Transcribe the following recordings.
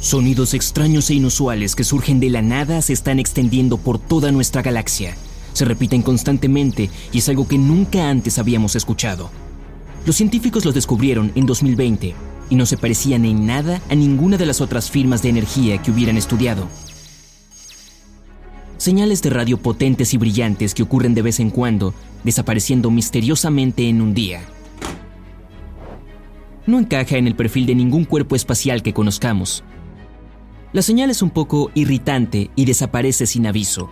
Sonidos extraños e inusuales que surgen de la nada se están extendiendo por toda nuestra galaxia. Se repiten constantemente y es algo que nunca antes habíamos escuchado. Los científicos los descubrieron en 2020 y no se parecían en nada a ninguna de las otras firmas de energía que hubieran estudiado. Señales de radio potentes y brillantes que ocurren de vez en cuando, desapareciendo misteriosamente en un día. No encaja en el perfil de ningún cuerpo espacial que conozcamos, la señal es un poco irritante y desaparece sin aviso.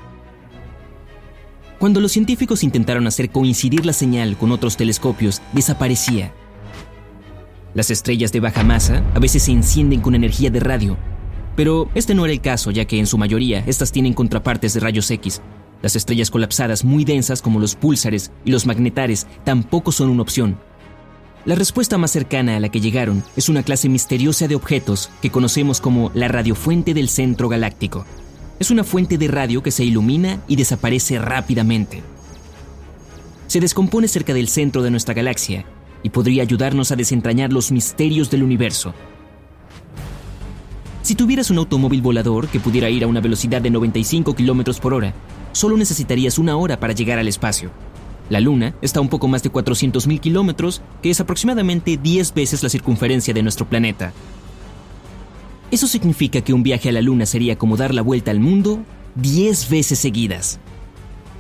Cuando los científicos intentaron hacer coincidir la señal con otros telescopios, desaparecía. Las estrellas de baja masa a veces se encienden con energía de radio, pero este no era el caso ya que en su mayoría estas tienen contrapartes de rayos X. Las estrellas colapsadas muy densas como los púlsares y los magnetares tampoco son una opción, la respuesta más cercana a la que llegaron es una clase misteriosa de objetos que conocemos como la radiofuente del centro galáctico. Es una fuente de radio que se ilumina y desaparece rápidamente. Se descompone cerca del centro de nuestra galaxia y podría ayudarnos a desentrañar los misterios del universo. Si tuvieras un automóvil volador que pudiera ir a una velocidad de 95 km por hora, solo necesitarías una hora para llegar al espacio. La Luna está a un poco más de 400.000 kilómetros, que es aproximadamente 10 veces la circunferencia de nuestro planeta. Eso significa que un viaje a la Luna sería como dar la vuelta al mundo 10 veces seguidas,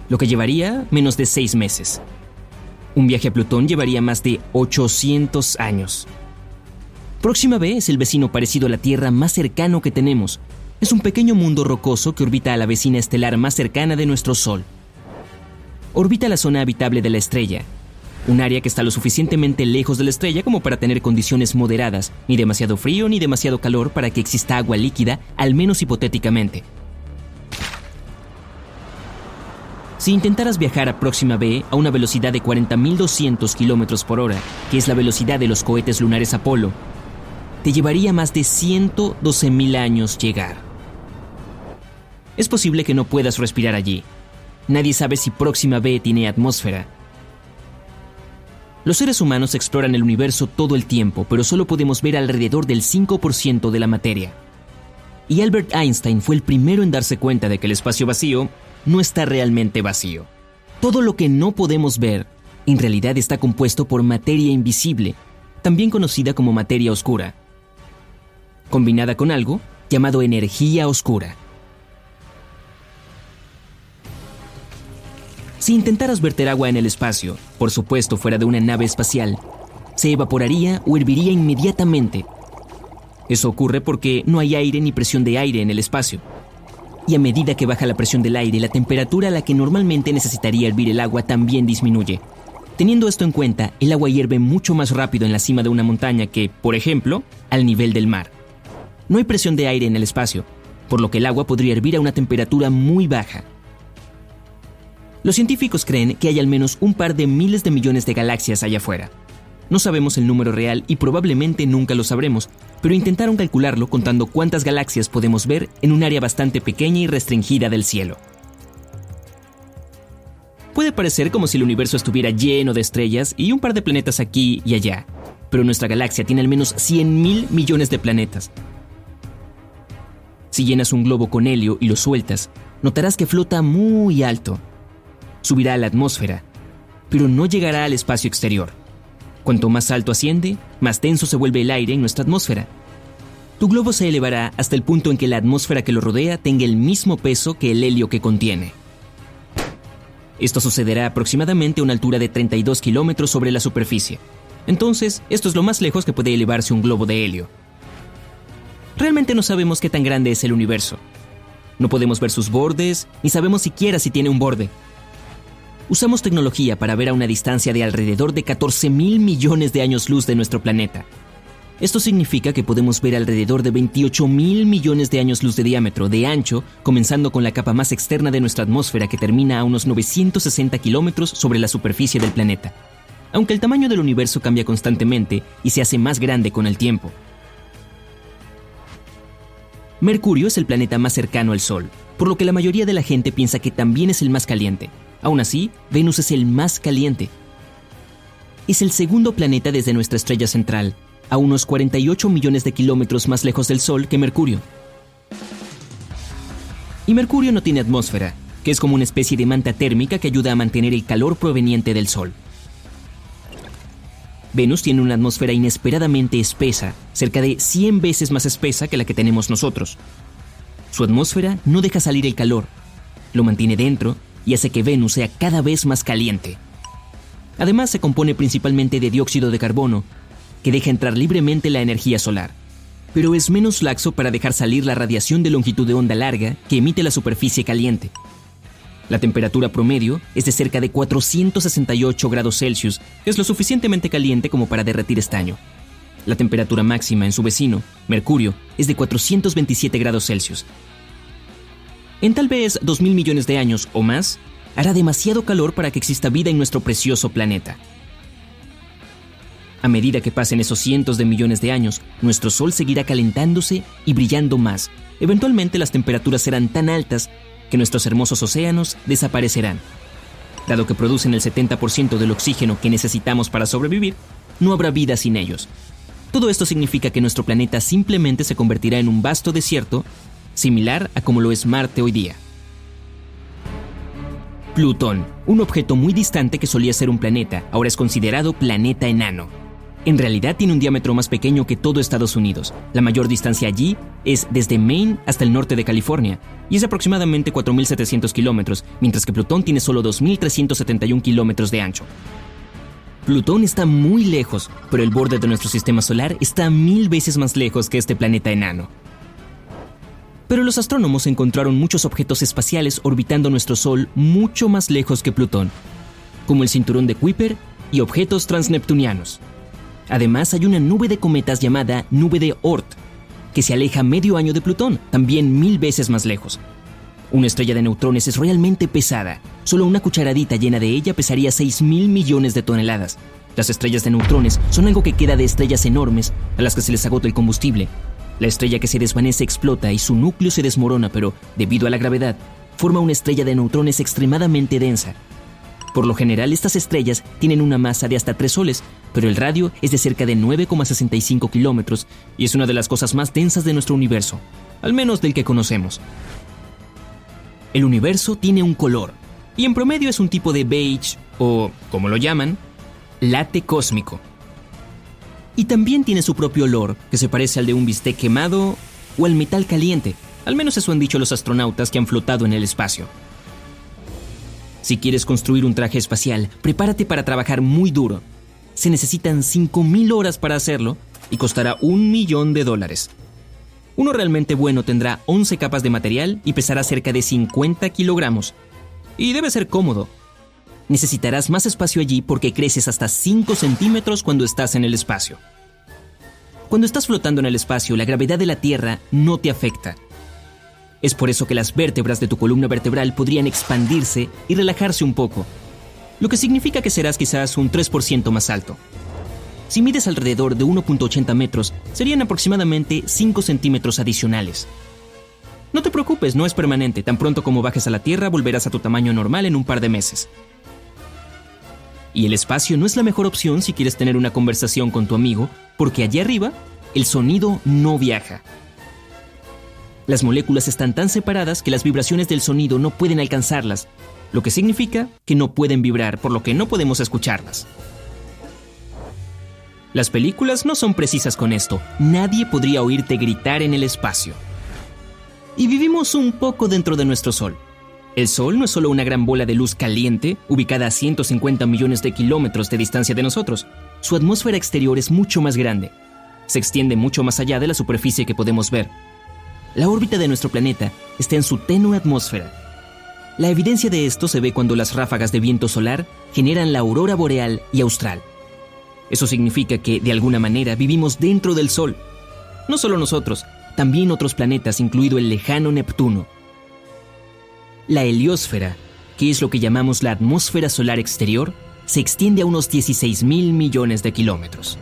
lo que llevaría menos de 6 meses. Un viaje a Plutón llevaría más de 800 años. Próxima B es el vecino parecido a la Tierra más cercano que tenemos. Es un pequeño mundo rocoso que orbita a la vecina estelar más cercana de nuestro Sol orbita la zona habitable de la estrella, un área que está lo suficientemente lejos de la estrella como para tener condiciones moderadas, ni demasiado frío ni demasiado calor para que exista agua líquida, al menos hipotéticamente. Si intentaras viajar a Próxima B a una velocidad de 40.200 km por hora, que es la velocidad de los cohetes lunares Apolo, te llevaría más de 112.000 años llegar. Es posible que no puedas respirar allí, Nadie sabe si Próxima B tiene atmósfera. Los seres humanos exploran el universo todo el tiempo, pero solo podemos ver alrededor del 5% de la materia. Y Albert Einstein fue el primero en darse cuenta de que el espacio vacío no está realmente vacío. Todo lo que no podemos ver en realidad está compuesto por materia invisible, también conocida como materia oscura, combinada con algo llamado energía oscura. Si intentaras verter agua en el espacio, por supuesto fuera de una nave espacial, se evaporaría o herviría inmediatamente. Eso ocurre porque no hay aire ni presión de aire en el espacio. Y a medida que baja la presión del aire, la temperatura a la que normalmente necesitaría hervir el agua también disminuye. Teniendo esto en cuenta, el agua hierve mucho más rápido en la cima de una montaña que, por ejemplo, al nivel del mar. No hay presión de aire en el espacio, por lo que el agua podría hervir a una temperatura muy baja. Los científicos creen que hay al menos un par de miles de millones de galaxias allá afuera. No sabemos el número real y probablemente nunca lo sabremos, pero intentaron calcularlo contando cuántas galaxias podemos ver en un área bastante pequeña y restringida del cielo. Puede parecer como si el universo estuviera lleno de estrellas y un par de planetas aquí y allá, pero nuestra galaxia tiene al menos 100 mil millones de planetas. Si llenas un globo con helio y lo sueltas, notarás que flota muy alto, subirá a la atmósfera, pero no llegará al espacio exterior. Cuanto más alto asciende, más denso se vuelve el aire en nuestra atmósfera. Tu globo se elevará hasta el punto en que la atmósfera que lo rodea tenga el mismo peso que el helio que contiene. Esto sucederá aproximadamente a una altura de 32 kilómetros sobre la superficie. Entonces, esto es lo más lejos que puede elevarse un globo de helio. Realmente no sabemos qué tan grande es el universo. No podemos ver sus bordes, ni sabemos siquiera si tiene un borde. Usamos tecnología para ver a una distancia de alrededor de 14 mil millones de años luz de nuestro planeta. Esto significa que podemos ver alrededor de 28 mil millones de años luz de diámetro, de ancho, comenzando con la capa más externa de nuestra atmósfera que termina a unos 960 kilómetros sobre la superficie del planeta. Aunque el tamaño del universo cambia constantemente y se hace más grande con el tiempo. Mercurio es el planeta más cercano al Sol, por lo que la mayoría de la gente piensa que también es el más caliente, Aún así, Venus es el más caliente. Es el segundo planeta desde nuestra estrella central, a unos 48 millones de kilómetros más lejos del Sol que Mercurio. Y Mercurio no tiene atmósfera, que es como una especie de manta térmica que ayuda a mantener el calor proveniente del Sol. Venus tiene una atmósfera inesperadamente espesa, cerca de 100 veces más espesa que la que tenemos nosotros. Su atmósfera no deja salir el calor, lo mantiene dentro y hace que Venus sea cada vez más caliente. Además se compone principalmente de dióxido de carbono, que deja entrar libremente la energía solar, pero es menos laxo para dejar salir la radiación de longitud de onda larga que emite la superficie caliente. La temperatura promedio es de cerca de 468 grados Celsius, es lo suficientemente caliente como para derretir estaño. La temperatura máxima en su vecino, Mercurio, es de 427 grados Celsius. En tal vez 2.000 millones de años o más, hará demasiado calor para que exista vida en nuestro precioso planeta. A medida que pasen esos cientos de millones de años, nuestro Sol seguirá calentándose y brillando más. Eventualmente las temperaturas serán tan altas que nuestros hermosos océanos desaparecerán. Dado que producen el 70% del oxígeno que necesitamos para sobrevivir, no habrá vida sin ellos. Todo esto significa que nuestro planeta simplemente se convertirá en un vasto desierto, similar a como lo es Marte hoy día. Plutón, un objeto muy distante que solía ser un planeta, ahora es considerado planeta enano. En realidad tiene un diámetro más pequeño que todo Estados Unidos. La mayor distancia allí es desde Maine hasta el norte de California, y es aproximadamente 4.700 kilómetros, mientras que Plutón tiene solo 2.371 kilómetros de ancho. Plutón está muy lejos, pero el borde de nuestro sistema solar está mil veces más lejos que este planeta enano. Pero los astrónomos encontraron muchos objetos espaciales orbitando nuestro Sol mucho más lejos que Plutón, como el cinturón de Kuiper y objetos transneptunianos. Además, hay una nube de cometas llamada nube de Oort, que se aleja medio año de Plutón, también mil veces más lejos. Una estrella de neutrones es realmente pesada. Solo una cucharadita llena de ella pesaría 6 mil millones de toneladas. Las estrellas de neutrones son algo que queda de estrellas enormes a las que se les agota el combustible. La estrella que se desvanece explota y su núcleo se desmorona, pero, debido a la gravedad, forma una estrella de neutrones extremadamente densa, por lo general, estas estrellas tienen una masa de hasta 3 soles, pero el radio es de cerca de 9,65 kilómetros y es una de las cosas más densas de nuestro universo, al menos del que conocemos. El universo tiene un color, y en promedio es un tipo de beige, o, como lo llaman, late cósmico. Y también tiene su propio olor, que se parece al de un bistec quemado o al metal caliente, al menos eso han dicho los astronautas que han flotado en el espacio. Si quieres construir un traje espacial, prepárate para trabajar muy duro. Se necesitan 5.000 horas para hacerlo y costará un millón de dólares. Uno realmente bueno tendrá 11 capas de material y pesará cerca de 50 kilogramos. Y debe ser cómodo. Necesitarás más espacio allí porque creces hasta 5 centímetros cuando estás en el espacio. Cuando estás flotando en el espacio, la gravedad de la Tierra no te afecta es por eso que las vértebras de tu columna vertebral podrían expandirse y relajarse un poco, lo que significa que serás quizás un 3% más alto. Si mides alrededor de 1.80 metros, serían aproximadamente 5 centímetros adicionales. No te preocupes, no es permanente. Tan pronto como bajes a la Tierra, volverás a tu tamaño normal en un par de meses. Y el espacio no es la mejor opción si quieres tener una conversación con tu amigo, porque allí arriba el sonido no viaja. Las moléculas están tan separadas que las vibraciones del sonido no pueden alcanzarlas, lo que significa que no pueden vibrar, por lo que no podemos escucharlas. Las películas no son precisas con esto. Nadie podría oírte gritar en el espacio. Y vivimos un poco dentro de nuestro Sol. El Sol no es solo una gran bola de luz caliente, ubicada a 150 millones de kilómetros de distancia de nosotros. Su atmósfera exterior es mucho más grande. Se extiende mucho más allá de la superficie que podemos ver, la órbita de nuestro planeta está en su tenue atmósfera. La evidencia de esto se ve cuando las ráfagas de viento solar generan la aurora boreal y austral. Eso significa que, de alguna manera, vivimos dentro del Sol. No solo nosotros, también otros planetas, incluido el lejano Neptuno. La heliosfera, que es lo que llamamos la atmósfera solar exterior, se extiende a unos 16 mil millones de kilómetros.